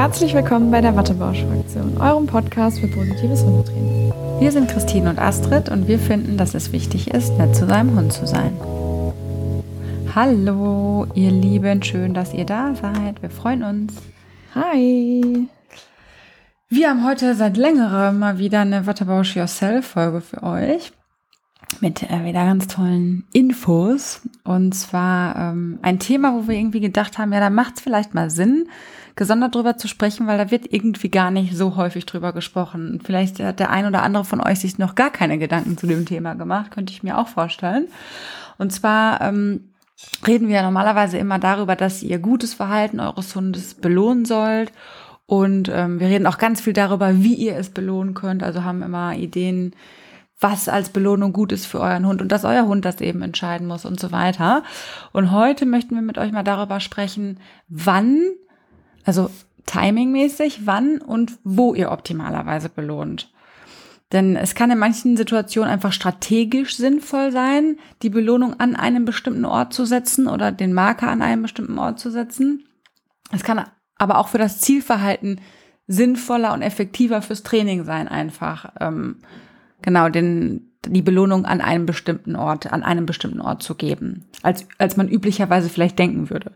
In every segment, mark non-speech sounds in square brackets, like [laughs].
Herzlich willkommen bei der Wattebausch-Fraktion, eurem Podcast für positives Hundetraining. Wir sind Christine und Astrid und wir finden, dass es wichtig ist, nett zu seinem Hund zu sein. Hallo, ihr Lieben, schön, dass ihr da seid. Wir freuen uns. Hi. Wir haben heute seit längerem mal wieder eine Wattebausch Yourself Folge für euch mit äh, wieder ganz tollen Infos. Und zwar ähm, ein Thema, wo wir irgendwie gedacht haben, ja, da macht es vielleicht mal Sinn, gesondert drüber zu sprechen, weil da wird irgendwie gar nicht so häufig drüber gesprochen. Vielleicht hat der ein oder andere von euch sich noch gar keine Gedanken zu dem Thema gemacht, könnte ich mir auch vorstellen. Und zwar ähm, reden wir normalerweise immer darüber, dass ihr gutes Verhalten eures Hundes belohnen sollt. Und ähm, wir reden auch ganz viel darüber, wie ihr es belohnen könnt. Also haben immer Ideen, was als Belohnung gut ist für euren Hund und dass euer Hund das eben entscheiden muss und so weiter. Und heute möchten wir mit euch mal darüber sprechen, wann, also timingmäßig, wann und wo ihr optimalerweise belohnt. Denn es kann in manchen Situationen einfach strategisch sinnvoll sein, die Belohnung an einem bestimmten Ort zu setzen oder den Marker an einem bestimmten Ort zu setzen. Es kann aber auch für das Zielverhalten sinnvoller und effektiver fürs Training sein, einfach. Ähm, genau, den, die Belohnung an einem bestimmten Ort, an einem bestimmten Ort zu geben, als, als man üblicherweise vielleicht denken würde.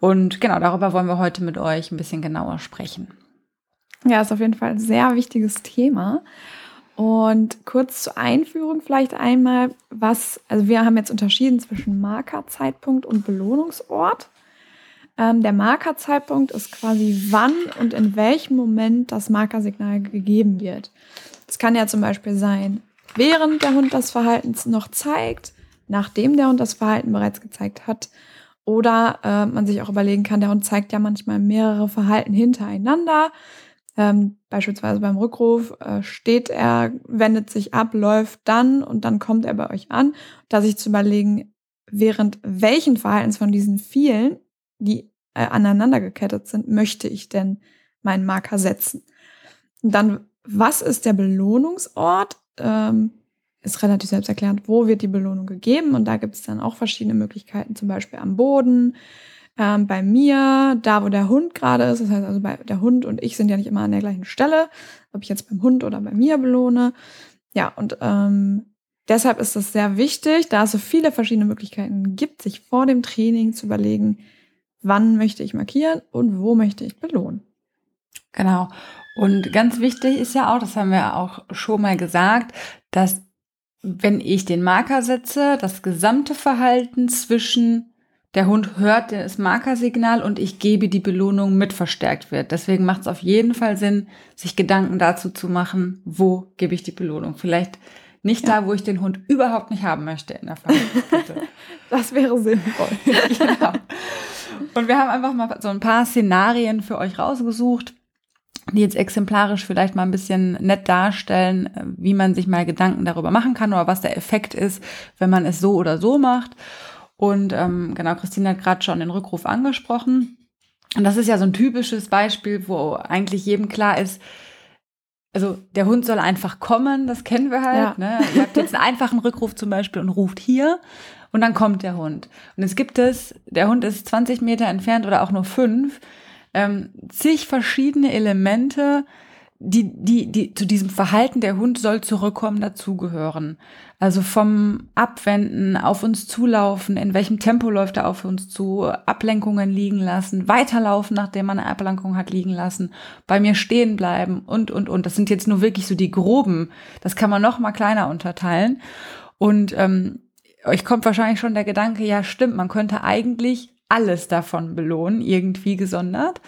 Und genau, darüber wollen wir heute mit euch ein bisschen genauer sprechen. Ja, ist auf jeden Fall ein sehr wichtiges Thema. Und kurz zur Einführung vielleicht einmal, was, also wir haben jetzt unterschieden zwischen Markerzeitpunkt und Belohnungsort. Ähm, der Markerzeitpunkt ist quasi wann und in welchem Moment das Markersignal gegeben wird. Es kann ja zum Beispiel sein, während der Hund das Verhalten noch zeigt, nachdem der Hund das Verhalten bereits gezeigt hat. Oder äh, man sich auch überlegen kann, der Hund zeigt ja manchmal mehrere Verhalten hintereinander. Ähm, beispielsweise beim Rückruf äh, steht er, wendet sich ab, läuft dann und dann kommt er bei euch an. Da sich zu überlegen, während welchen Verhaltens von diesen vielen, die äh, aneinander gekettet sind, möchte ich denn meinen Marker setzen. Und dann was ist der Belohnungsort? Ähm, ist relativ selbsterklärend, wo wird die Belohnung gegeben? Und da gibt es dann auch verschiedene Möglichkeiten, zum Beispiel am Boden, ähm, bei mir, da wo der Hund gerade ist. Das heißt also, bei, der Hund und ich sind ja nicht immer an der gleichen Stelle, ob ich jetzt beim Hund oder bei mir belohne. Ja, und ähm, deshalb ist es sehr wichtig, da es so viele verschiedene Möglichkeiten gibt, sich vor dem Training zu überlegen, wann möchte ich markieren und wo möchte ich belohnen. Genau. Und ganz wichtig ist ja auch, das haben wir auch schon mal gesagt, dass wenn ich den Marker setze, das gesamte Verhalten zwischen der Hund hört das Markersignal und ich gebe die Belohnung mit verstärkt wird. Deswegen macht es auf jeden Fall Sinn, sich Gedanken dazu zu machen, wo gebe ich die Belohnung. Vielleicht nicht ja. da, wo ich den Hund überhaupt nicht haben möchte in der Verhaltenskette. [laughs] das wäre sinnvoll. [laughs] genau. Und wir haben einfach mal so ein paar Szenarien für euch rausgesucht, die jetzt exemplarisch vielleicht mal ein bisschen nett darstellen, äh, wie man sich mal Gedanken darüber machen kann oder was der Effekt ist, wenn man es so oder so macht. Und ähm, genau, Christine hat gerade schon den Rückruf angesprochen. Und das ist ja so ein typisches Beispiel, wo eigentlich jedem klar ist, also der Hund soll einfach kommen, das kennen wir halt. Ja. Ne? Ihr habt jetzt einen einfachen Rückruf zum Beispiel und ruft hier und dann kommt der Hund. Und es gibt es, der Hund ist 20 Meter entfernt oder auch nur fünf ähm, zig verschiedene Elemente, die, die, die zu diesem Verhalten, der Hund soll zurückkommen, dazugehören. Also vom Abwenden, auf uns zulaufen, in welchem Tempo läuft er auf uns zu, Ablenkungen liegen lassen, weiterlaufen, nachdem man eine Ablenkung hat liegen lassen, bei mir stehen bleiben und, und, und. Das sind jetzt nur wirklich so die groben. Das kann man noch mal kleiner unterteilen. Und ähm, euch kommt wahrscheinlich schon der Gedanke, ja stimmt, man könnte eigentlich alles davon belohnen, irgendwie gesondert.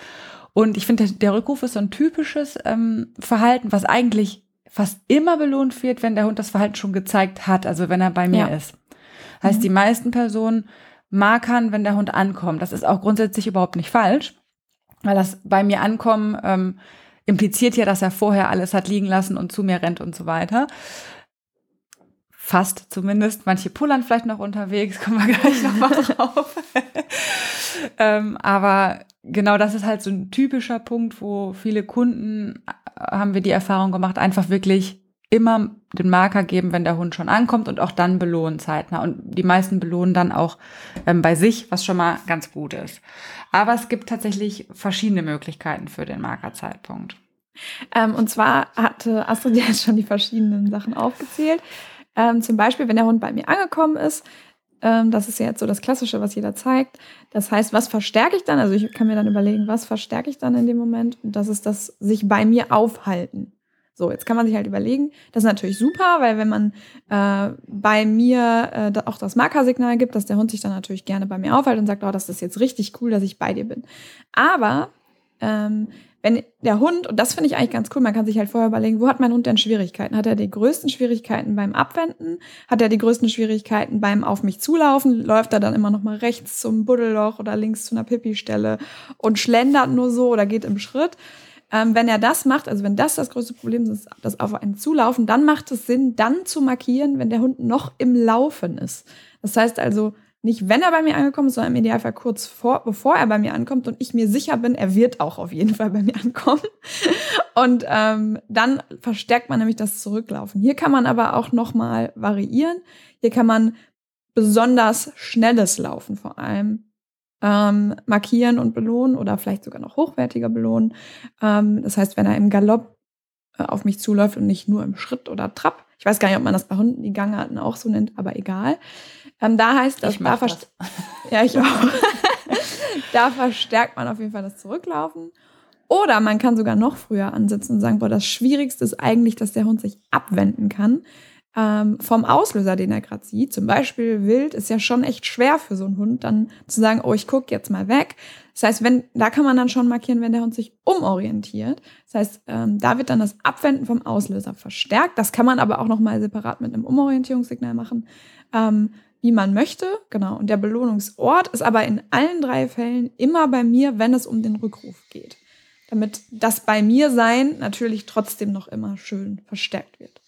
Und ich finde, der Rückruf ist so ein typisches ähm, Verhalten, was eigentlich fast immer belohnt wird, wenn der Hund das Verhalten schon gezeigt hat, also wenn er bei mir ja. ist. Heißt, mhm. die meisten Personen markern, wenn der Hund ankommt. Das ist auch grundsätzlich überhaupt nicht falsch, weil das bei mir ankommen ähm, impliziert ja, dass er vorher alles hat liegen lassen und zu mir rennt und so weiter. Fast zumindest. Manche pullern vielleicht noch unterwegs, [laughs] kommen wir gleich nochmal drauf. [laughs] ähm, aber genau das ist halt so ein typischer Punkt, wo viele Kunden, äh, haben wir die Erfahrung gemacht, einfach wirklich immer den Marker geben, wenn der Hund schon ankommt und auch dann belohnen zeitnah. Und die meisten belohnen dann auch ähm, bei sich, was schon mal ganz gut ist. Aber es gibt tatsächlich verschiedene Möglichkeiten für den Markerzeitpunkt. Ähm, und zwar hatte Astrid jetzt schon die verschiedenen Sachen aufgezählt. Ähm, zum Beispiel, wenn der Hund bei mir angekommen ist, ähm, das ist ja jetzt so das Klassische, was jeder zeigt. Das heißt, was verstärke ich dann? Also ich kann mir dann überlegen, was verstärke ich dann in dem Moment? Und das ist das sich bei mir aufhalten. So, jetzt kann man sich halt überlegen, das ist natürlich super, weil wenn man äh, bei mir äh, auch das Markersignal gibt, dass der Hund sich dann natürlich gerne bei mir aufhält und sagt, oh, das ist jetzt richtig cool, dass ich bei dir bin. Aber ähm, wenn der Hund, und das finde ich eigentlich ganz cool, man kann sich halt vorher überlegen, wo hat mein Hund denn Schwierigkeiten? Hat er die größten Schwierigkeiten beim Abwenden? Hat er die größten Schwierigkeiten beim auf mich zulaufen? Läuft er dann immer noch mal rechts zum Buddelloch oder links zu einer Pipi-Stelle und schlendert nur so oder geht im Schritt? Ähm, wenn er das macht, also wenn das das größte Problem ist, das auf einen zulaufen, dann macht es Sinn, dann zu markieren, wenn der Hund noch im Laufen ist. Das heißt also, nicht wenn er bei mir angekommen ist, sondern im Idealfall kurz vor, bevor er bei mir ankommt und ich mir sicher bin, er wird auch auf jeden Fall bei mir ankommen. [laughs] Und ähm, dann verstärkt man nämlich das Zurücklaufen. Hier kann man aber auch nochmal variieren. Hier kann man besonders schnelles Laufen vor allem ähm, markieren und belohnen oder vielleicht sogar noch hochwertiger belohnen. Ähm, das heißt, wenn er im Galopp äh, auf mich zuläuft und nicht nur im Schritt oder Trab. Ich weiß gar nicht, ob man das bei Hunden die Gangarten auch so nennt, aber egal. Ähm, da heißt das, da das. [laughs] ja, ich auch. [laughs] da verstärkt man auf jeden Fall das Zurücklaufen. Oder man kann sogar noch früher ansetzen und sagen, boah, das Schwierigste ist eigentlich, dass der Hund sich abwenden kann ähm, vom Auslöser, den er gerade sieht. Zum Beispiel wild ist ja schon echt schwer für so einen Hund, dann zu sagen, oh, ich gucke jetzt mal weg. Das heißt, wenn, da kann man dann schon markieren, wenn der Hund sich umorientiert. Das heißt, ähm, da wird dann das Abwenden vom Auslöser verstärkt. Das kann man aber auch nochmal separat mit einem Umorientierungssignal machen. Ähm, wie man möchte. Genau. Und der Belohnungsort ist aber in allen drei Fällen immer bei mir, wenn es um den Rückruf geht. Damit das bei mir sein natürlich trotzdem noch immer schön verstärkt wird.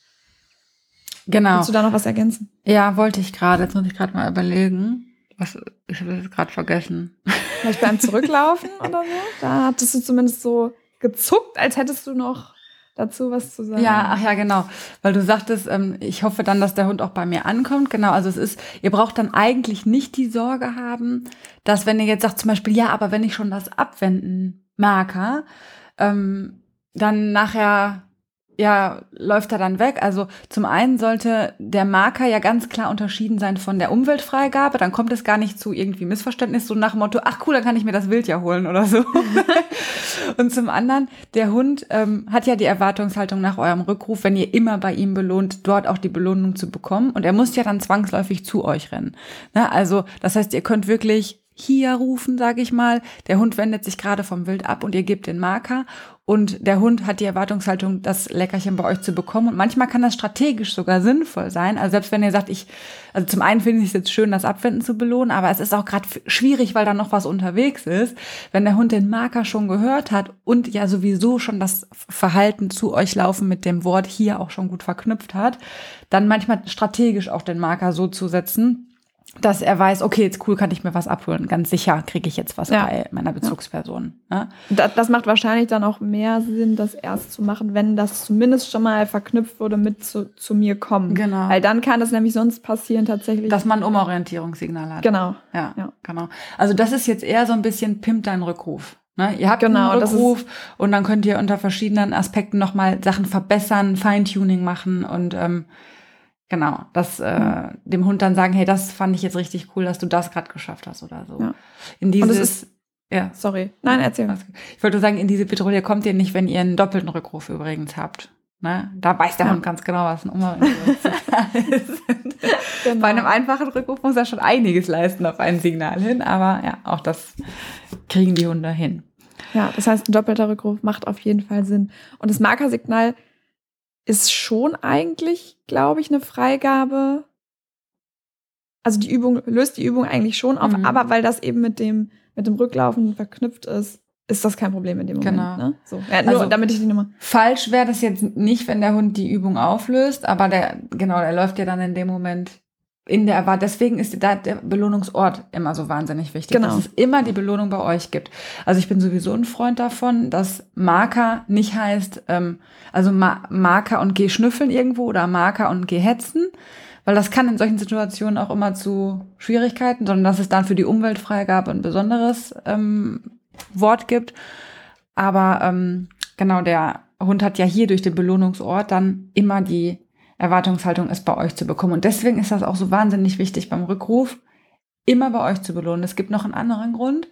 Genau. Willst du da noch was ergänzen? Ja, wollte ich gerade. Jetzt muss ich gerade mal überlegen. Was, ich habe es gerade vergessen. Vielleicht beim Zurücklaufen oder so? Da hattest du zumindest so gezuckt, als hättest du noch dazu was zu sagen? Ja, ach ja, genau. Weil du sagtest, ähm, ich hoffe dann, dass der Hund auch bei mir ankommt. Genau, also es ist, ihr braucht dann eigentlich nicht die Sorge haben, dass wenn ihr jetzt sagt zum Beispiel, ja, aber wenn ich schon das Abwenden marker, ähm, dann nachher ja, läuft er dann weg. Also zum einen sollte der Marker ja ganz klar unterschieden sein von der Umweltfreigabe. Dann kommt es gar nicht zu irgendwie Missverständnis, so nach dem Motto, ach cool, dann kann ich mir das Wild ja holen oder so. [laughs] und zum anderen, der Hund ähm, hat ja die Erwartungshaltung nach eurem Rückruf, wenn ihr immer bei ihm belohnt, dort auch die Belohnung zu bekommen. Und er muss ja dann zwangsläufig zu euch rennen. Na, also das heißt, ihr könnt wirklich hier rufen, sage ich mal. Der Hund wendet sich gerade vom Wild ab und ihr gebt den Marker und der Hund hat die Erwartungshaltung, das Leckerchen bei euch zu bekommen. Und manchmal kann das strategisch sogar sinnvoll sein. Also selbst wenn ihr sagt, ich, also zum einen finde ich es jetzt schön, das Abwenden zu belohnen, aber es ist auch gerade schwierig, weil da noch was unterwegs ist. Wenn der Hund den Marker schon gehört hat und ja sowieso schon das Verhalten zu euch laufen mit dem Wort hier auch schon gut verknüpft hat, dann manchmal strategisch auch den Marker so zu setzen, dass er weiß, okay, jetzt cool, kann ich mir was abholen. Ganz sicher kriege ich jetzt was ja. bei meiner Bezugsperson. Ja. Ne? Das, das, macht wahrscheinlich dann auch mehr Sinn, das erst zu machen, wenn das zumindest schon mal verknüpft wurde mit zu, zu mir kommen. Genau. Weil dann kann es nämlich sonst passieren tatsächlich. Dass man ein Umorientierungssignal hat. Genau. Ja, ja, genau. Also das ist jetzt eher so ein bisschen pimpt dein Rückruf. Ne? Ihr habt genau, einen Rückruf und dann könnt ihr unter verschiedenen Aspekten nochmal Sachen verbessern, Feintuning machen und ähm, Genau, das äh, mhm. dem Hund dann sagen, hey, das fand ich jetzt richtig cool, dass du das gerade geschafft hast oder so. Ja. In dieses, ist, ja, sorry, nein, erzähl. Ich wollte sagen, in diese Patrouille kommt ihr nicht, wenn ihr einen doppelten Rückruf übrigens habt. Ne? Da weiß der ja. Hund ganz genau, was ein Umorientierungssignal ist. [laughs] Genau. Bei einem einfachen Rückruf muss er schon einiges leisten auf ein Signal hin, aber ja, auch das kriegen die Hunde hin. Ja, das heißt, ein doppelter Rückruf macht auf jeden Fall Sinn. Und das Markersignal ist schon eigentlich, glaube ich, eine Freigabe. Also die Übung löst die Übung eigentlich schon auf, mhm. aber weil das eben mit dem, mit dem Rücklaufen verknüpft ist, ist das kein Problem in dem Moment. Genau. Ne? So. Ja, nur, also, damit ich die Nummer. Falsch wäre das jetzt nicht, wenn der Hund die Übung auflöst, aber der, genau, der läuft ja dann in dem Moment in der Erwartung, deswegen ist da der Belohnungsort immer so wahnsinnig wichtig, Genau. dass es immer die Belohnung bei euch gibt. Also ich bin sowieso ein Freund davon, dass Marker nicht heißt, ähm, also Ma Marker und geh schnüffeln irgendwo oder Marker und geh hetzen, weil das kann in solchen Situationen auch immer zu Schwierigkeiten, sondern dass es dann für die Umweltfreigabe ein besonderes ähm, Wort gibt. Aber ähm, genau, der Hund hat ja hier durch den Belohnungsort dann immer die Erwartungshaltung, es bei euch zu bekommen. Und deswegen ist das auch so wahnsinnig wichtig beim Rückruf, immer bei euch zu belohnen. Es gibt noch einen anderen Grund.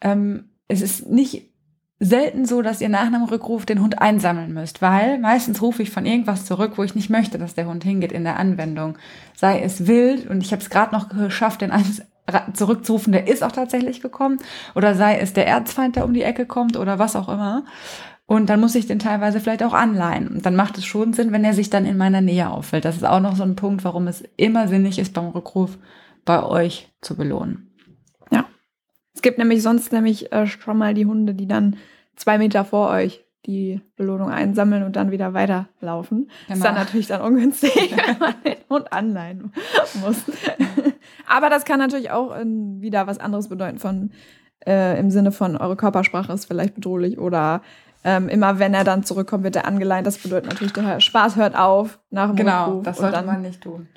Ähm, es ist nicht selten so, dass ihr nach einem Rückruf den Hund einsammeln müsst, weil meistens rufe ich von irgendwas zurück, wo ich nicht möchte, dass der Hund hingeht in der Anwendung. Sei es wild und ich habe es gerade noch geschafft, den eins ra- zurückzurufen, der ist auch tatsächlich gekommen, oder sei es der Erzfeind, der um die Ecke kommt oder was auch immer. Und dann muss ich den teilweise vielleicht auch anleihen. Und dann macht es schon Sinn, wenn er sich dann in meiner Nähe auffällt. Das ist auch noch so ein Punkt, warum es immer sinnig ist, beim Rückruf bei euch zu belohnen. Es gibt nämlich sonst nämlich äh, schon mal die Hunde, die dann zwei Meter vor euch die Belohnung einsammeln und dann wieder weiterlaufen. Ist Genau. dann natürlich dann ungünstig, [laughs] wenn man den Hund anleihen muss. Aber das kann natürlich auch ähm, wieder was anderes bedeuten von äh, im Sinne von eure Körpersprache ist vielleicht bedrohlich oder ähm, immer wenn er dann zurückkommt, wird er angeleint. Das bedeutet natürlich, der Spaß hört auf nach dem Genau, Rückruf. das sollte dann, man nicht tun.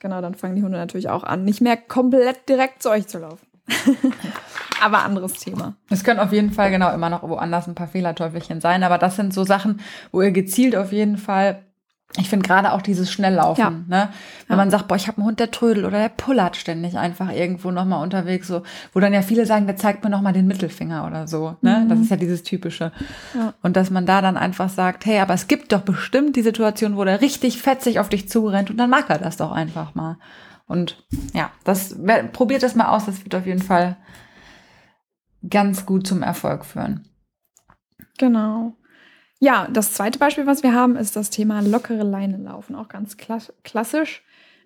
Genau, dann fangen die Hunde natürlich auch an, nicht mehr komplett direkt zu euch zu laufen. [laughs] Aber anderes Thema. Es können auf jeden Fall genau immer noch woanders ein paar Fehlerteufelchen sein, aber das sind so Sachen, wo ihr gezielt auf jeden Fall, ich finde gerade auch dieses Schnelllaufen, Ja. ne? Wenn Ja. man sagt, boah, ich habe einen Hund, der trödelt oder der pullert ständig einfach irgendwo nochmal unterwegs, so, wo dann ja viele sagen, der zeigt mir nochmal den Mittelfinger oder so, ne? Mhm. Das ist ja dieses Typische. Ja. Und dass man da dann einfach sagt, hey, aber es gibt doch bestimmt die Situation, wo der richtig fetzig auf dich zurennt und dann mag er das doch einfach mal. Und ja, das wer- probiert das mal aus, das wird auf jeden Fall ganz gut zum Erfolg führen. Genau. Ja, das zweite Beispiel, was wir haben, ist das Thema lockere Leine laufen. Auch ganz kla- klassisch.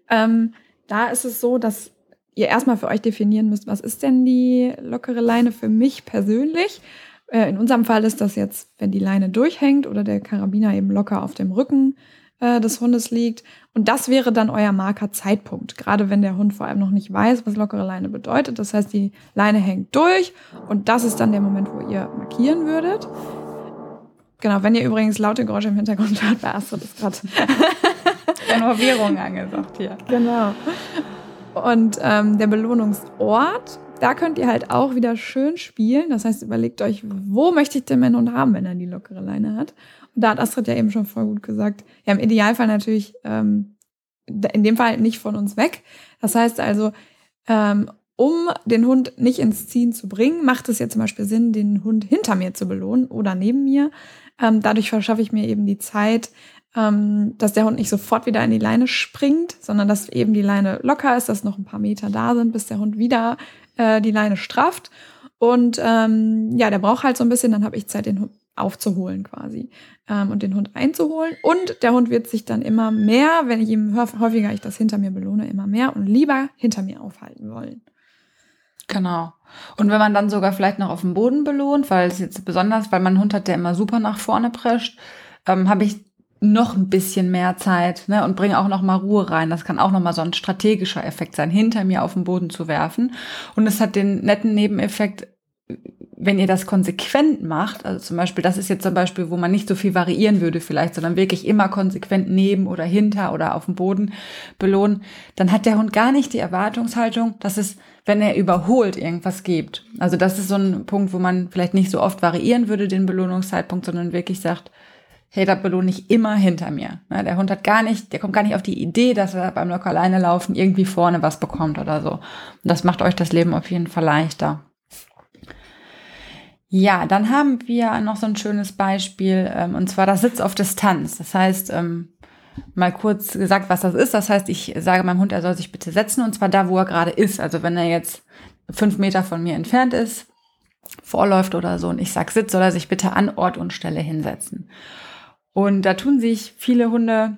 Ähm, da ist es so, dass ihr erstmal für euch definieren müsst, was ist denn die lockere Leine für mich persönlich. Äh, in unserem Fall ist das jetzt, wenn die Leine durchhängt oder der Karabiner eben locker auf dem Rücken äh, des Hundes liegt. Und das wäre dann euer Markerzeitpunkt, gerade wenn der Hund vor allem noch nicht weiß, was lockere Leine bedeutet. Das heißt, die Leine hängt durch und das ist dann der Moment, wo ihr markieren würdet. Genau, wenn ihr übrigens laute Geräusche im Hintergrund hört, bei Astrid ist gerade [laughs] Renovierung angesagt hier. Genau. Und ähm, der Belohnungsort, da könnt ihr halt auch wieder schön spielen. Das heißt, überlegt euch, wo möchte ich denn meinen Hund haben, wenn er die lockere Leine hat. Und da hat Astrid ja eben schon voll gut gesagt, ja, im Idealfall natürlich, ähm, in dem Fall nicht von uns weg. Das heißt also, ähm, um den Hund nicht ins Ziehen zu bringen, macht es ja zum Beispiel Sinn, den Hund hinter mir zu belohnen oder neben mir. Ähm, dadurch verschaffe ich mir eben die Zeit, ähm, dass der Hund nicht sofort wieder in die Leine springt, sondern dass eben die Leine locker ist, dass noch ein paar Meter da sind, bis der Hund wieder äh, die Leine strafft. Und ähm, ja, der braucht halt so ein bisschen, dann habe ich Zeit, den Hund aufzuholen quasi ähm, und den Hund einzuholen. Und der Hund wird sich dann immer mehr, wenn ich ihm häuf- häufiger ich das hinter mir belohne, immer mehr und lieber hinter mir aufhalten wollen. Genau. Und wenn man dann sogar vielleicht noch auf dem Boden belohnt, weil es jetzt besonders, weil mein Hund hat, der immer super nach vorne prescht, ähm, habe ich noch ein bisschen mehr Zeit ne, und bringe auch noch mal Ruhe rein. Das kann auch noch mal so ein strategischer Effekt sein, hinter mir auf den Boden zu werfen. Und es hat den netten Nebeneffekt, wenn ihr das konsequent macht, also zum Beispiel, das ist jetzt zum Beispiel, wo man nicht so viel variieren würde vielleicht, sondern wirklich immer konsequent neben oder hinter oder auf dem Boden belohnen, dann hat der Hund gar nicht die Erwartungshaltung, dass es, wenn er überholt, irgendwas gibt. Also das ist so ein Punkt, wo man vielleicht nicht so oft variieren würde, den Belohnungszeitpunkt, sondern wirklich sagt, hey, da belohne ich immer hinter mir. Ne, Der Hund hat gar nicht, der kommt gar nicht auf die Idee, dass er beim locker alleine laufen irgendwie vorne was bekommt oder so. Und das macht euch das Leben auf jeden Fall leichter. Ja, dann haben wir noch so ein schönes Beispiel, ähm, und zwar das Sitz auf Distanz. Das heißt, ähm, mal kurz gesagt, was das ist. Das heißt, ich sage meinem Hund, er soll sich bitte setzen, und zwar da, wo er gerade ist. Also wenn er jetzt fünf Meter von mir entfernt ist, vorläuft oder so, und ich sag Sitz, soll er sich bitte an Ort und Stelle hinsetzen. Und da tun sich viele Hunde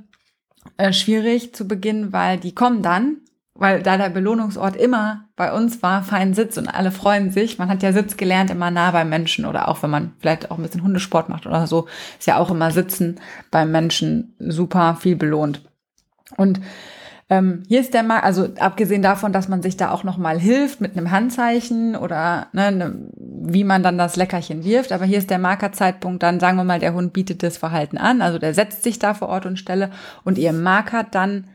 äh, schwierig zu Beginn, weil die kommen dann, weil da der Belohnungsort immer bei uns war, fein Sitz und alle freuen sich. Man hat ja Sitz gelernt, immer nah beim Menschen oder auch wenn man vielleicht auch ein bisschen Hundesport macht oder so, ist ja auch immer Sitzen beim Menschen super viel belohnt. Und Ähm, hier ist der Marker, also abgesehen davon, dass man sich da auch nochmal hilft mit einem Handzeichen oder ne, ne, wie man dann das Leckerchen wirft, aber hier ist der Markerzeitpunkt, dann sagen wir mal, der Hund bietet das Verhalten an, also der setzt sich da vor Ort und Stelle und ihr markert dann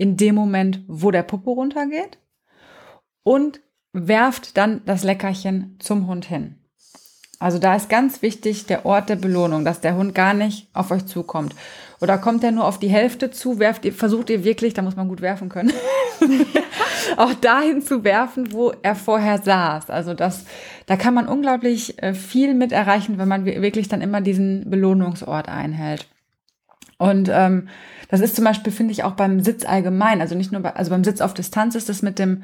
in dem Moment, wo der Popo runtergeht und werft dann das Leckerchen zum Hund hin. Also da ist ganz wichtig der Ort der Belohnung, dass der Hund gar nicht auf euch zukommt. Oder kommt er nur auf die Hälfte zu, werft ihr, versucht ihr wirklich, da muss man gut werfen können, [laughs] auch dahin zu werfen, wo er vorher saß. Also das, da kann man unglaublich äh, viel mit erreichen, wenn man wirklich dann immer diesen Belohnungsort einhält. Und ähm, das ist zum Beispiel, finde ich, auch beim Sitz allgemein. Also nicht nur bei, also beim Sitz auf Distanz ist das mit dem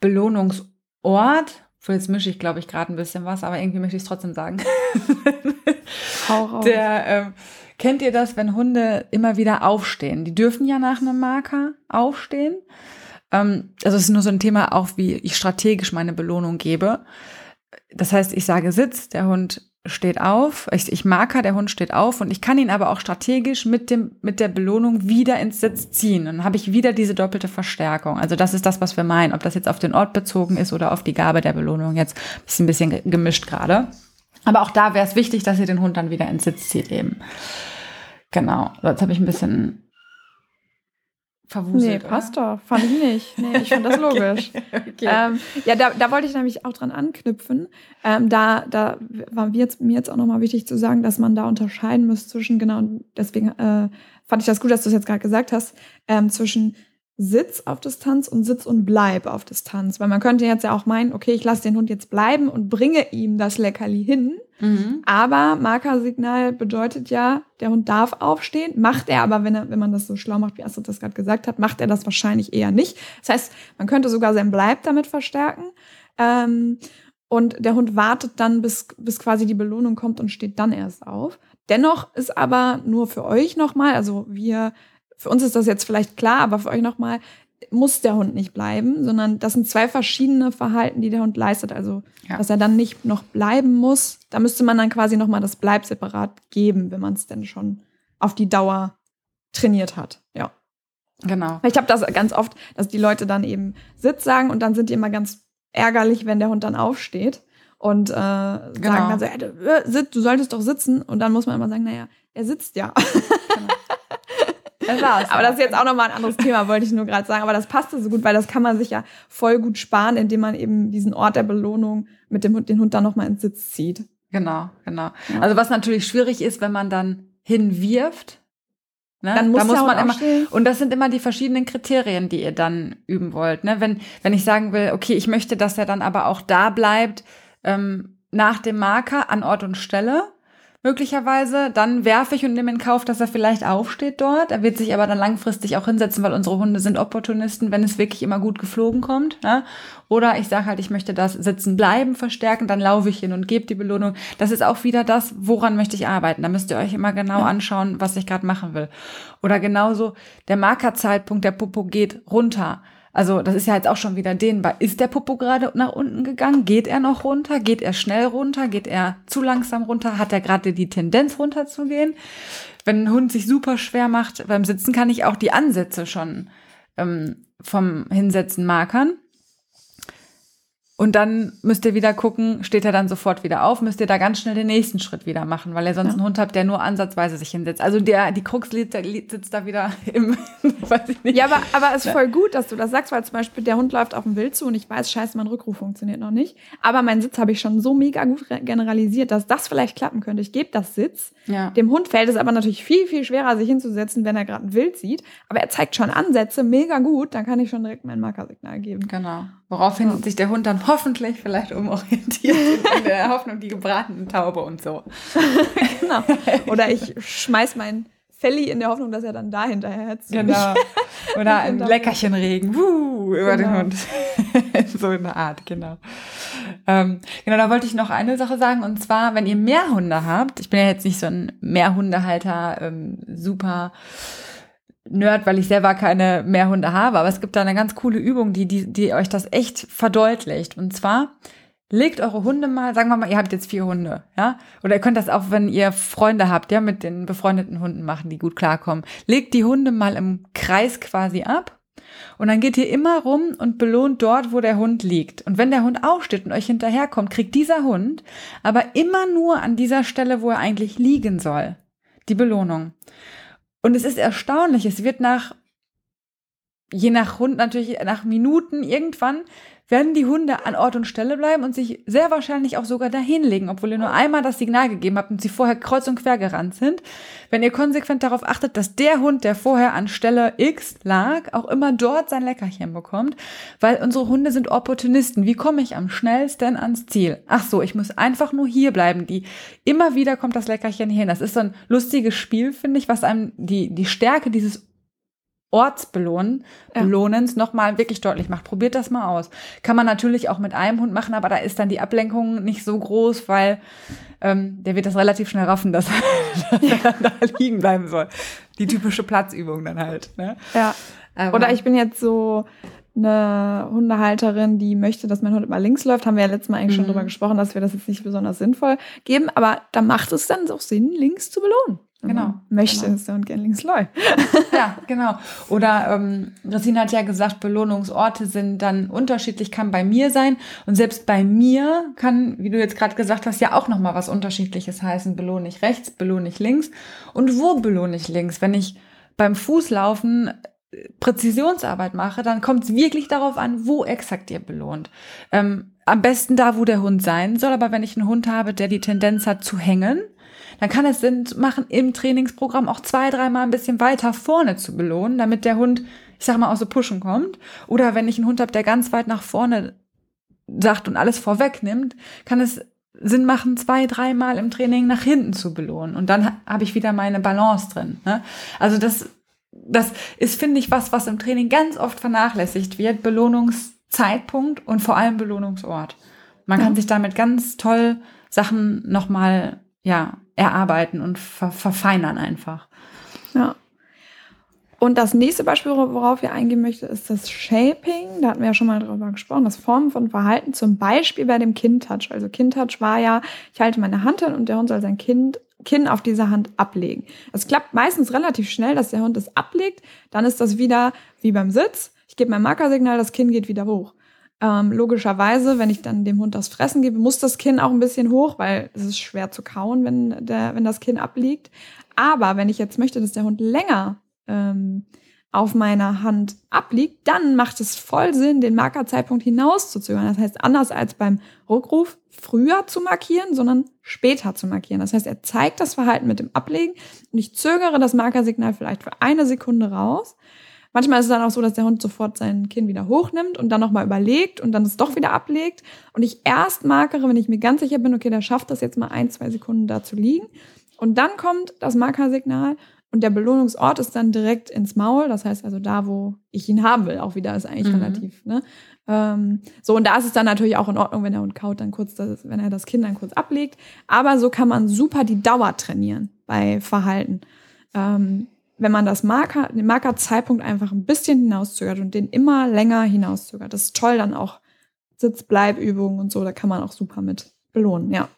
Belohnungsort Jetzt mische ich, glaube ich, gerade ein bisschen was, aber irgendwie möchte ich es trotzdem sagen. [laughs] Hau raus. Der, ähm, kennt ihr das, wenn Hunde immer wieder aufstehen? Die dürfen ja nach einem Marker aufstehen. Ähm, also es ist nur so ein Thema auch, wie ich strategisch meine Belohnung gebe. Das heißt, ich sage Sitz, der Hund steht auf, ich, ich marker, der Hund steht auf und ich kann ihn aber auch strategisch mit dem, mit der Belohnung wieder ins Sitz ziehen. Und dann habe ich wieder diese doppelte Verstärkung. Also das ist das, was wir meinen. Ob das jetzt auf den Ort bezogen ist oder auf die Gabe der Belohnung. Jetzt ist ein bisschen gemischt gerade. Aber auch da wäre es wichtig, dass ihr den Hund dann wieder ins Sitz zieht eben. Genau. Jetzt habe ich ein bisschen verwuselt. Nee, passt doch. Fand ich nicht. Nee, ich finde das [laughs] logisch. okay, okay. Ähm, ja, da, da wollte ich nämlich auch dran anknüpfen. Ähm, da, da war mir jetzt, mir jetzt auch nochmal wichtig zu sagen, dass man da unterscheiden muss zwischen, genau, deswegen äh, fand ich das gut, dass du es jetzt gerade gesagt hast, ähm, zwischen Sitz auf Distanz und Sitz und Bleib auf Distanz. Weil man könnte jetzt ja auch meinen, okay, ich lasse den Hund jetzt bleiben und bringe ihm das Leckerli hin. Mhm. Aber Markersignal bedeutet ja, der Hund darf aufstehen. Macht er aber, wenn, er, wenn man das so schlau macht, wie Astrid das gerade gesagt hat, macht er das wahrscheinlich eher nicht. Das heißt, man könnte sogar sein Bleib damit verstärken. Ähm, und der Hund wartet dann, bis, bis quasi die Belohnung kommt und steht dann erst auf. Dennoch ist aber nur für euch nochmal, also wir für uns ist das jetzt vielleicht klar, aber für euch nochmal, muss der Hund nicht bleiben, sondern das sind zwei verschiedene Verhalten, die der Hund leistet. Also, ja. dass er dann nicht noch bleiben muss, da müsste man dann quasi nochmal das Bleib separat geben, wenn man es denn schon auf die Dauer trainiert hat. Ja. Genau. Ich habe das ganz oft, dass die Leute dann eben Sitz sagen und dann sind die immer ganz ärgerlich, wenn der Hund dann aufsteht und äh, genau. sagen dann so, äh, du solltest doch sitzen und dann muss man immer sagen, naja, er sitzt ja. [laughs] Genau. aber das ist jetzt auch nochmal ein anderes Thema, wollte ich nur gerade sagen. Aber das passte so gut, weil das kann man sich ja voll gut sparen, indem man eben diesen Ort der Belohnung mit dem Hund, den Hund dann nochmal ins Sitz zieht. Genau, genau. Ja. Also was natürlich schwierig ist, wenn man dann hinwirft, Ne? Dann muss, da muss man immer und das sind immer die verschiedenen Kriterien, die ihr dann üben wollt. Ne? Wenn wenn ich sagen will, okay, ich möchte, dass er dann aber auch da bleibt ähm, nach dem Marker an Ort und Stelle, möglicherweise. Dann werfe ich und nehme in Kauf, dass er vielleicht aufsteht dort. Er wird sich aber dann langfristig auch hinsetzen, weil unsere Hunde sind Opportunisten, wenn es wirklich immer gut geflogen kommt. Ja? Oder ich sage halt, ich möchte das Sitzen bleiben verstärken, dann laufe ich hin und gebe die Belohnung. Das ist auch wieder das, woran möchte ich arbeiten. Da müsst ihr euch immer genau anschauen, was ich gerade machen will. Oder genauso, der Markerzeitpunkt, der Popo geht runter. Also das ist ja jetzt auch schon wieder dehnbar. Ist der Popo gerade nach unten gegangen? Geht er noch runter? Geht er schnell runter? Geht er zu langsam runter? Hat er gerade die Tendenz runterzugehen? Wenn ein Hund sich super schwer macht beim Sitzen, kann ich auch die Ansätze schon ähm, vom Hinsetzen markern. Und dann müsst ihr wieder gucken, steht er dann sofort wieder auf, müsst ihr da ganz schnell den nächsten Schritt wieder machen, weil ihr sonst ja. einen Hund habt, der nur ansatzweise sich hinsetzt. Also der, die Krux sitzt da wieder [laughs] im, weiß ich nicht. Ja, aber, aber es ist voll gut, dass du das sagst, weil zum Beispiel der Hund läuft auf dem Wild zu und ich weiß, scheiße, mein Rückruf funktioniert noch nicht. Aber meinen Sitz habe ich schon so mega gut generalisiert, dass das vielleicht klappen könnte. Ich gebe das Sitz. Ja. Dem Hund fällt es aber natürlich viel, viel schwerer, sich hinzusetzen, wenn er gerade ein Wild sieht. Aber er zeigt schon Ansätze, mega gut, dann kann ich schon direkt mein Markersignal geben. Genau. Woraufhin ja. sich der Hund dann hoffentlich vielleicht umorientiert [laughs] in der Hoffnung, die gebratene Taube und so. [laughs] genau. Oder ich [laughs] schmeiß mein Felli in der Hoffnung, dass er dann da hinterher zieht. Genau. Oder ein Leckerchenregen wuh, über genau. den Hund. so in der Art, genau. Ähm, genau, da wollte ich noch eine Sache sagen. Und zwar, wenn ihr mehr Hunde habt, ich bin ja jetzt nicht so ein Mehrhundehalter, ähm, super Nerd, weil ich selber keine Mehrhunde habe, aber es gibt da eine ganz coole Übung, die, die, die euch das echt verdeutlicht. Und zwar legt eure Hunde mal, sagen wir mal, ihr habt jetzt vier Hunde, ja? Oder ihr könnt das auch, wenn ihr Freunde habt, ja, mit den befreundeten Hunden machen, die gut klarkommen. Legt die Hunde mal im Kreis quasi ab Und dann geht ihr immer rum und belohnt dort, wo der Hund liegt. Und wenn der Hund aufsteht und euch hinterherkommt, kriegt dieser Hund aber immer nur an dieser Stelle, wo er eigentlich liegen soll, die Belohnung. Und es ist erstaunlich, es wird nach, je nach Hund natürlich, nach Minuten irgendwann werden die Hunde an Ort und Stelle bleiben und sich sehr wahrscheinlich auch sogar dahin legen, obwohl ihr nur einmal das Signal gegeben habt und sie vorher kreuz und quer gerannt sind. Wenn ihr konsequent darauf achtet, dass der Hund, der vorher an Stelle X lag, auch immer dort sein Leckerchen bekommt, weil unsere Hunde sind Opportunisten. Wie komme ich am schnellsten ans Ziel? Ach so, ich muss einfach nur hier bleiben. Die immer wieder kommt das Leckerchen hin. Das ist so ein lustiges Spiel, finde ich, was einem die, die Stärke dieses Ortsbelohnens ja. nochmal wirklich deutlich macht. Probiert das mal aus. Kann man natürlich auch mit einem Hund machen, aber da ist dann die Ablenkung nicht so groß, weil ähm, der wird das relativ schnell raffen, dass, [laughs] dass er dann da liegen bleiben soll. Die typische Platzübung dann halt. Ne? Ja. Aber Oder ich bin jetzt so eine Hundehalterin, die möchte, dass mein Hund immer links läuft, haben wir ja letztes Mal eigentlich mhm. schon drüber gesprochen, dass wir das jetzt nicht besonders sinnvoll geben, aber da macht es dann auch Sinn, links zu belohnen. Genau. Möchte genau. Hund gern links läuft. [laughs] ja, genau. Oder ähm, Resina hat ja gesagt, Belohnungsorte sind dann unterschiedlich, kann bei mir sein. Und selbst bei mir kann, wie du jetzt gerade gesagt hast, ja auch nochmal was Unterschiedliches heißen. Belohne ich rechts, belohne ich links. Und wo belohne ich links? Wenn ich beim Fußlaufen Präzisionsarbeit mache, dann kommt es wirklich darauf an, wo exakt ihr belohnt. Ähm, am besten da, wo der Hund sein soll, aber wenn ich einen Hund habe, der die Tendenz hat zu hängen, dann kann es Sinn machen, im Trainingsprogramm auch zwei, dreimal ein bisschen weiter vorne zu belohnen, damit der Hund, ich sag mal, aus dem Pushen kommt. Oder wenn ich einen Hund habe, der ganz weit nach vorne sagt und alles vorwegnimmt, kann es Sinn machen, zwei, dreimal im Training nach hinten zu belohnen. Und dann habe ich wieder meine Balance drin. Ne? Also das das ist, finde ich, was, was im Training ganz oft vernachlässigt wird. Belohnungszeitpunkt und vor allem Belohnungsort. Man kann sich damit ganz toll Sachen nochmal, ja, erarbeiten und ver verfeinern einfach. Ja. Und das nächste Beispiel, worauf wir eingehen möchte, ist das Shaping. Da hatten wir ja schon mal drüber gesprochen, das Formen von Verhalten, zum Beispiel bei dem Kind-Touch. Also Kind-Touch war ja, ich halte meine Hand hin und der Hund soll sein Kind Kinn auf dieser Hand ablegen. Es klappt meistens relativ schnell, dass der Hund es ablegt. Dann ist das wieder wie beim Sitz. Ich gebe mein Markersignal, das Kinn geht wieder hoch. Ähm, logischerweise, wenn ich dann dem Hund das Fressen gebe, muss das Kinn auch ein bisschen hoch, weil es ist schwer zu kauen, wenn, der, wenn das Kinn abliegt. Aber wenn ich jetzt möchte, dass der Hund länger ähm, auf meiner Hand abliegt, dann macht es voll Sinn, den Markerzeitpunkt hinauszuzögern. Das heißt, anders als beim Rückruf, früher zu markieren, sondern später zu markieren. Das heißt, er zeigt das Verhalten mit dem Ablegen und ich zögere das Markersignal vielleicht für eine Sekunde raus. Manchmal ist es dann auch so, dass der Hund sofort sein Kinn wieder hochnimmt und dann nochmal überlegt und dann es doch wieder ablegt. Und ich erst markere, wenn ich mir ganz sicher bin, okay, der schafft das jetzt mal ein, zwei Sekunden da zu liegen. Und dann kommt das Markersignal und der Belohnungsort ist dann direkt ins Maul, das heißt also da, wo ich ihn haben will, auch wieder ist eigentlich mhm. relativ. Ne? Ähm, so, und da ist es dann natürlich auch in Ordnung, wenn der Hund kaut, dann kurz, das, wenn er das Kind dann kurz ablegt. Aber so kann man super die Dauer trainieren bei Verhalten. Ähm, wenn man das Marker, den Markerzeitpunkt einfach ein bisschen hinauszögert und den immer länger hinauszögert. Das ist toll dann auch Sitzbleibübungen und so, da kann man auch super mit belohnen, ja.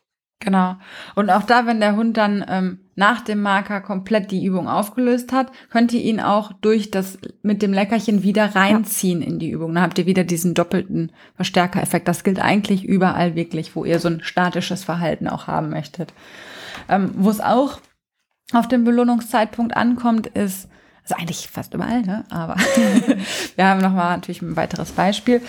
Genau. Und auch da, wenn der Hund dann ähm, nach dem Marker komplett die Übung aufgelöst hat, könnt ihr ihn auch durch das mit dem Leckerchen wieder reinziehen ja. in die Übung. Dann habt ihr wieder diesen doppelten Verstärkereffekt. Das gilt eigentlich überall wirklich, wo ihr so ein statisches Verhalten auch haben möchtet. Ähm, wo es auch auf den Belohnungszeitpunkt ankommt, ist also eigentlich fast überall, ne? aber [laughs] wir haben nochmal natürlich ein weiteres Beispiel,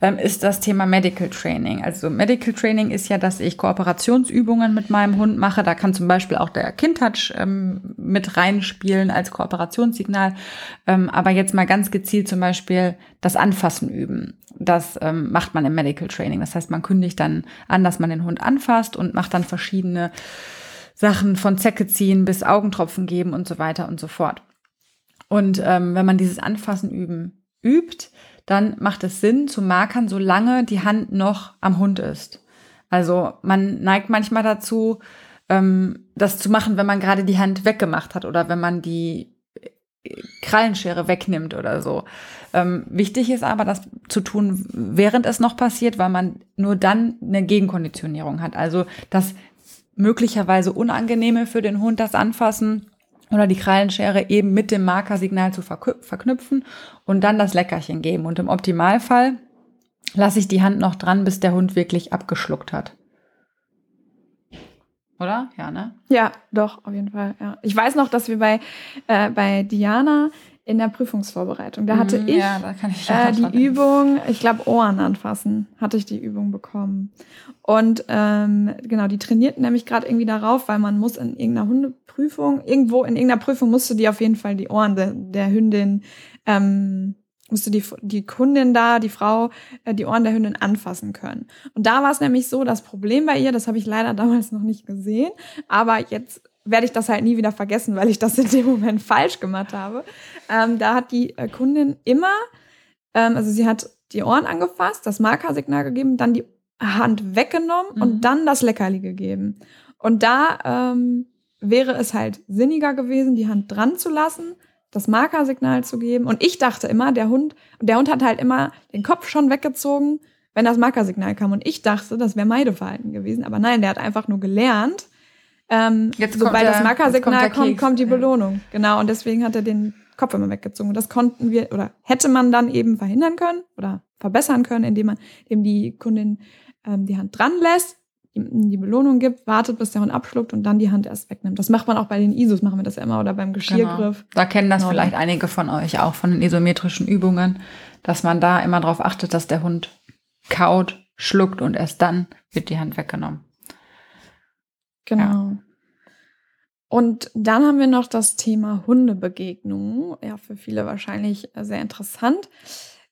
ähm, ist das Thema Medical Training. Also Medical Training ist ja, dass ich Kooperationsübungen mit meinem Hund mache. Da kann zum Beispiel auch der Kindtouch ähm, mit reinspielen als Kooperationssignal. Ähm, aber jetzt mal ganz gezielt zum Beispiel das Anfassen üben. Das ähm, macht man im Medical Training. Das heißt, man kündigt dann an, dass man den Hund anfasst und macht dann verschiedene Sachen von Zecke ziehen bis Augentropfen geben und so weiter und so fort. Und ähm, wenn man dieses Anfassen üben übt, dann macht es Sinn zu markern, solange die Hand noch am Hund ist. Also man neigt manchmal dazu, ähm, das zu machen, wenn man gerade die Hand weggemacht hat oder wenn man die äh, Krallenschere wegnimmt oder so. Ähm, wichtig ist aber, das zu tun, während es noch passiert, weil man nur dann eine Gegenkonditionierung hat. Also das möglicherweise Unangenehme für den Hund, das Anfassen oder die Krallenschere eben mit dem Markersignal zu verknüpfen und dann das Leckerchen geben. Und im Optimalfall lasse ich die Hand noch dran, bis der Hund wirklich abgeschluckt hat. Oder? Ja, ne? Ja, doch, auf jeden Fall. Ja. Ich weiß noch, dass wir bei, äh, bei Diana in der Prüfungsvorbereitung, da hatte mm, ich, ja, da ich äh, [laughs] die Übung, ich glaube Ohren anfassen, hatte ich die Übung bekommen. Und ähm, genau, die trainierten nämlich gerade irgendwie darauf, weil man muss in irgendeiner Hundeprüfung, irgendwo in irgendeiner Prüfung musste die auf jeden Fall die Ohren de, der Hündin ähm, musste die, die Kundin da, die Frau, äh, die Ohren der Hündin anfassen können. Und da war es nämlich so, das Problem bei ihr, das habe ich leider [laughs] damals noch nicht gesehen, aber jetzt werde ich das halt nie wieder vergessen, weil ich das in dem Moment falsch gemacht habe. Ähm, da hat die äh, Kundin immer, ähm, also sie hat die Ohren angefasst, das Markersignal gegeben, dann die Hand weggenommen mhm. und dann das Leckerli gegeben. Und da ähm, wäre es halt sinniger gewesen, die Hand dran zu lassen, das Markersignal zu geben. Und ich dachte immer, der Hund, und der Hund hat halt immer den Kopf schon weggezogen, wenn das Markersignal kam. Und ich dachte, das wäre Meideverhalten gewesen. Aber nein, der hat einfach nur gelernt. Ähm, jetzt sobald der, das Markersignal kommt, kommt, kommt die Belohnung. Genau. Und deswegen hat er den Kopf immer weggezogen. Und das konnten wir, oder hätte man dann eben verhindern können oder verbessern können, indem man eben die Kundin ähm, die Hand dran lässt die Belohnung gibt, wartet, bis der Hund abschluckt und dann die Hand erst wegnimmt. Das macht man auch bei den ISOs, machen wir das ja immer oder beim Geschirrgriff. Genau. Da kennen das genau. vielleicht einige von euch auch von den isometrischen Übungen, dass man da immer darauf achtet, dass der Hund kaut, schluckt und erst dann wird die Hand weggenommen. Genau. Ja. Und dann haben wir noch das Thema Hundebegegnungen. Ja, für viele wahrscheinlich sehr interessant.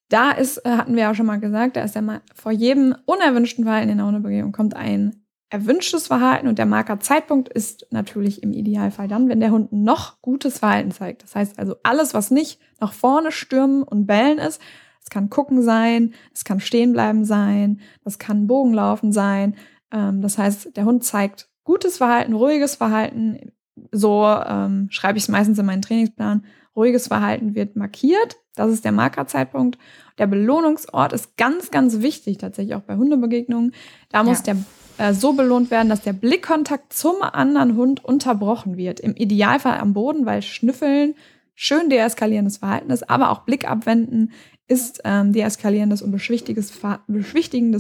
Da ist, äh, hatten wir ja schon mal gesagt, da ist ja mal vor jedem unerwünschten Verhalten in der Hundebegegnung kommt ein erwünschtes Verhalten und der Markerzeitpunkt ist natürlich im Idealfall dann, wenn der Hund noch gutes Verhalten zeigt. Das heißt also alles, was nicht nach vorne stürmen und bellen ist, es kann gucken sein, es kann stehen bleiben sein, das kann Bogenlaufen sein. Ähm, das heißt, der Hund zeigt gutes Verhalten, ruhiges Verhalten. So ähm, schreibe ich es meistens in meinen Trainingsplan. Ruhiges Verhalten wird markiert. Das ist der Markerzeitpunkt. Der Belohnungsort ist ganz, ganz wichtig, tatsächlich auch bei Hundebegegnungen. Da muss ja. der äh, so belohnt werden, dass der Blickkontakt zum anderen Hund unterbrochen wird. Im Idealfall am Boden, weil Schnüffeln schön deeskalierendes Verhalten ist, aber auch Blick abwenden ist ähm, deeskalierendes und beschwichtigendes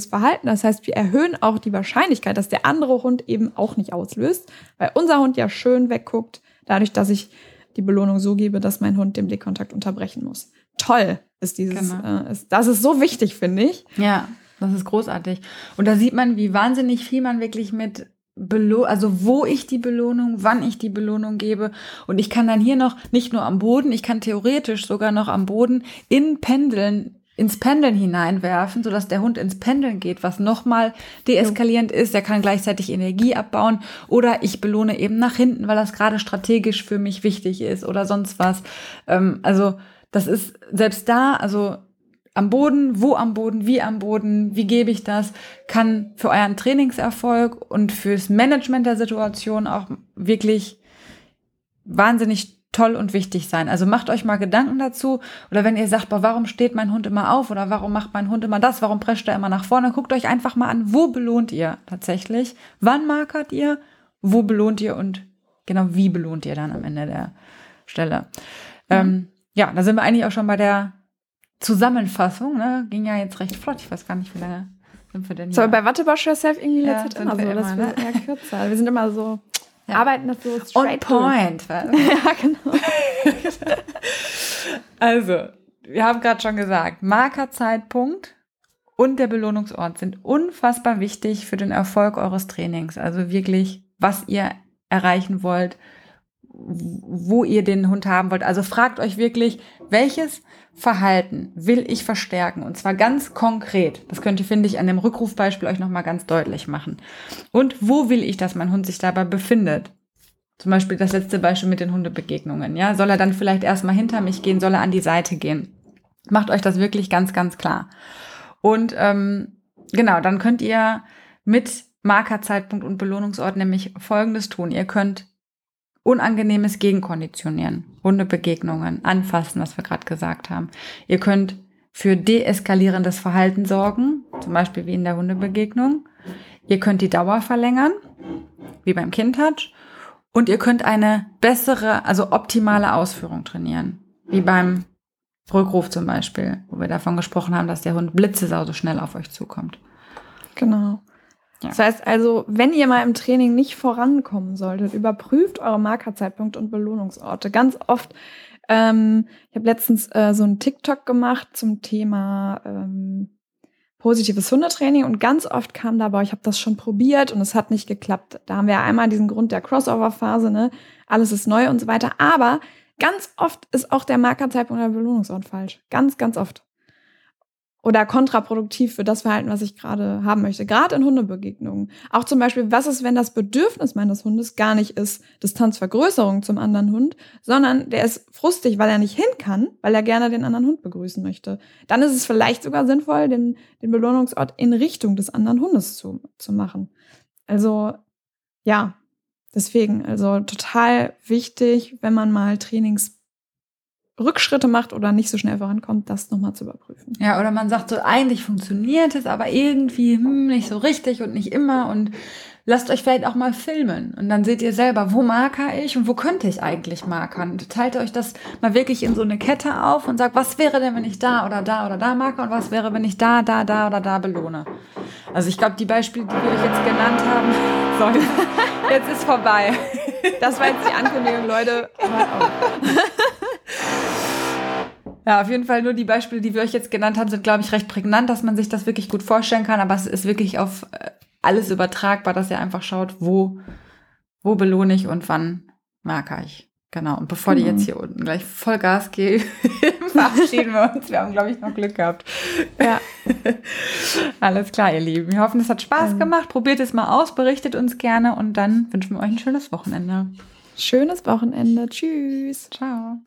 Verhalten. Das heißt, wir erhöhen auch die Wahrscheinlichkeit, dass der andere Hund eben auch nicht auslöst, weil unser Hund ja schön wegguckt, dadurch, dass ich die Belohnung so gebe, dass mein Hund den Blickkontakt unterbrechen muss. Toll ist dieses, genau. äh, ist, das ist so wichtig, finde ich. Ja, das ist großartig. Und da sieht man, wie wahnsinnig viel man wirklich mit Belo also wo ich die Belohnung, wann ich die Belohnung gebe. Und ich kann dann hier noch nicht nur am Boden, ich kann theoretisch sogar noch am Boden in Pendeln ins Pendeln hineinwerfen, sodass der Hund ins Pendeln geht, was nochmal deeskalierend ist. Der kann gleichzeitig Energie abbauen oder ich belohne eben nach hinten, weil das gerade strategisch für mich wichtig ist oder sonst was. Ähm, also das ist selbst da, also am Boden, wo am Boden, wie am Boden, wie gebe ich das, kann für euren Trainingserfolg und fürs Management der Situation auch wirklich wahnsinnig toll und wichtig sein. Also macht euch mal Gedanken dazu. Oder wenn ihr sagt, boah, warum steht mein Hund immer auf? Oder warum macht mein Hund immer das? Warum prescht er immer nach vorne? Guckt euch einfach mal an, wo belohnt ihr tatsächlich? Wann markert ihr? Wo belohnt ihr? Und genau, wie belohnt ihr dann am Ende der Stelle? Ja, ähm, ja da sind wir eigentlich auch schon bei der Zusammenfassung. Ne? Ging ja jetzt recht flott. Ich weiß gar nicht, wie lange sind wir denn hier. So, bei Wattebausch Yourself irgendwie ja, letzte immer so. Immer, das wird ne? eher kürzer. Wir sind immer so [laughs] ja. arbeiten das so straight On point. [laughs] ja, genau. [laughs] also, wir haben gerade schon gesagt, Markerzeitpunkt und der Belohnungsort sind unfassbar wichtig für den Erfolg eures Trainings. Also wirklich, was ihr erreichen wollt, wo ihr den Hund haben wollt. Also fragt euch wirklich, welches Verhalten will ich verstärken? Und zwar ganz konkret. Das könnt ihr, finde ich, an dem Rückrufbeispiel euch nochmal ganz deutlich machen. Und wo will ich, dass mein Hund sich dabei befindet? Zum Beispiel das letzte Beispiel mit den Hundebegegnungen. Ja, soll er dann vielleicht erstmal hinter mich gehen? Soll er an die Seite gehen? Macht euch das wirklich ganz, ganz klar. Und ähm, genau, dann könnt ihr mit Markerzeitpunkt und Belohnungsort nämlich Folgendes tun. Ihr könnt Unangenehmes gegenkonditionieren, Hundebegegnungen, anfassen, was wir gerade gesagt haben. Ihr könnt für deeskalierendes Verhalten sorgen, zum Beispiel wie in der Hundebegegnung. Ihr könnt die Dauer verlängern, wie beim Kindtouch. Und ihr könnt eine bessere, also optimale Ausführung trainieren. Wie beim Rückruf zum Beispiel, wo wir davon gesprochen haben, dass der Hund blitzesau so schnell auf euch zukommt. Genau. Ja. Das heißt also, wenn ihr mal im Training nicht vorankommen solltet, überprüft eure Markerzeitpunkte und Belohnungsorte. Ganz oft, ähm, ich habe letztens äh, so einen TikTok gemacht zum Thema ähm, positives Hundetraining und ganz oft kam dabei, ich habe das schon probiert und es hat nicht geklappt. Da haben wir einmal diesen Grund der Crossover-Phase, ne? Alles ist neu und so weiter. Aber ganz oft ist auch der Markerzeitpunkt oder Belohnungsort falsch. Ganz, ganz oft oder kontraproduktiv für das Verhalten, was ich gerade haben möchte. Gerade in Hundebegegnungen. Auch zum Beispiel, was ist, wenn das Bedürfnis meines Hundes gar nicht ist Distanzvergrößerung zum anderen Hund, sondern der ist frustig, weil er nicht hin kann, weil er gerne den anderen Hund begrüßen möchte. Dann ist es vielleicht sogar sinnvoll, den, den Belohnungsort in Richtung des anderen Hundes zu, zu machen. Also, ja, deswegen, also total wichtig, wenn man mal Trainings Rückschritte macht oder nicht so schnell vorankommt, das nochmal zu überprüfen. Ja, oder man sagt so, eigentlich funktioniert es, aber irgendwie hm, nicht so richtig und nicht immer und lasst euch vielleicht auch mal filmen und dann seht ihr selber, wo marker ich und wo könnte ich eigentlich markern. Teilt euch das mal wirklich in so eine Kette auf und sagt, was wäre denn, wenn ich da oder da oder da marker und was wäre, wenn ich da, da, da oder da belohne. Also ich glaube, die Beispiele, die wir euch jetzt genannt haben, [laughs] so, jetzt ist vorbei. Das war jetzt die Ankündigung, Leute. Ja, auf jeden Fall nur die Beispiele, die wir euch jetzt genannt haben, sind, glaube ich, recht prägnant, dass man sich das wirklich gut vorstellen kann. Aber es ist wirklich auf äh, alles übertragbar, dass ihr einfach schaut, wo, wo belohne ich und wann marker ich. Genau. Und bevor die jetzt mhm. hier unten gleich voll Gas gehen, [laughs] verabschieden wir uns. Wir haben, glaube ich, noch Glück gehabt. Ja. [laughs] Alles klar, ihr Lieben. Wir hoffen, es hat Spaß gemacht. Probiert es mal aus, berichtet uns gerne und dann wünschen wir euch ein schönes Wochenende. Schönes Wochenende. Tschüss. Ciao.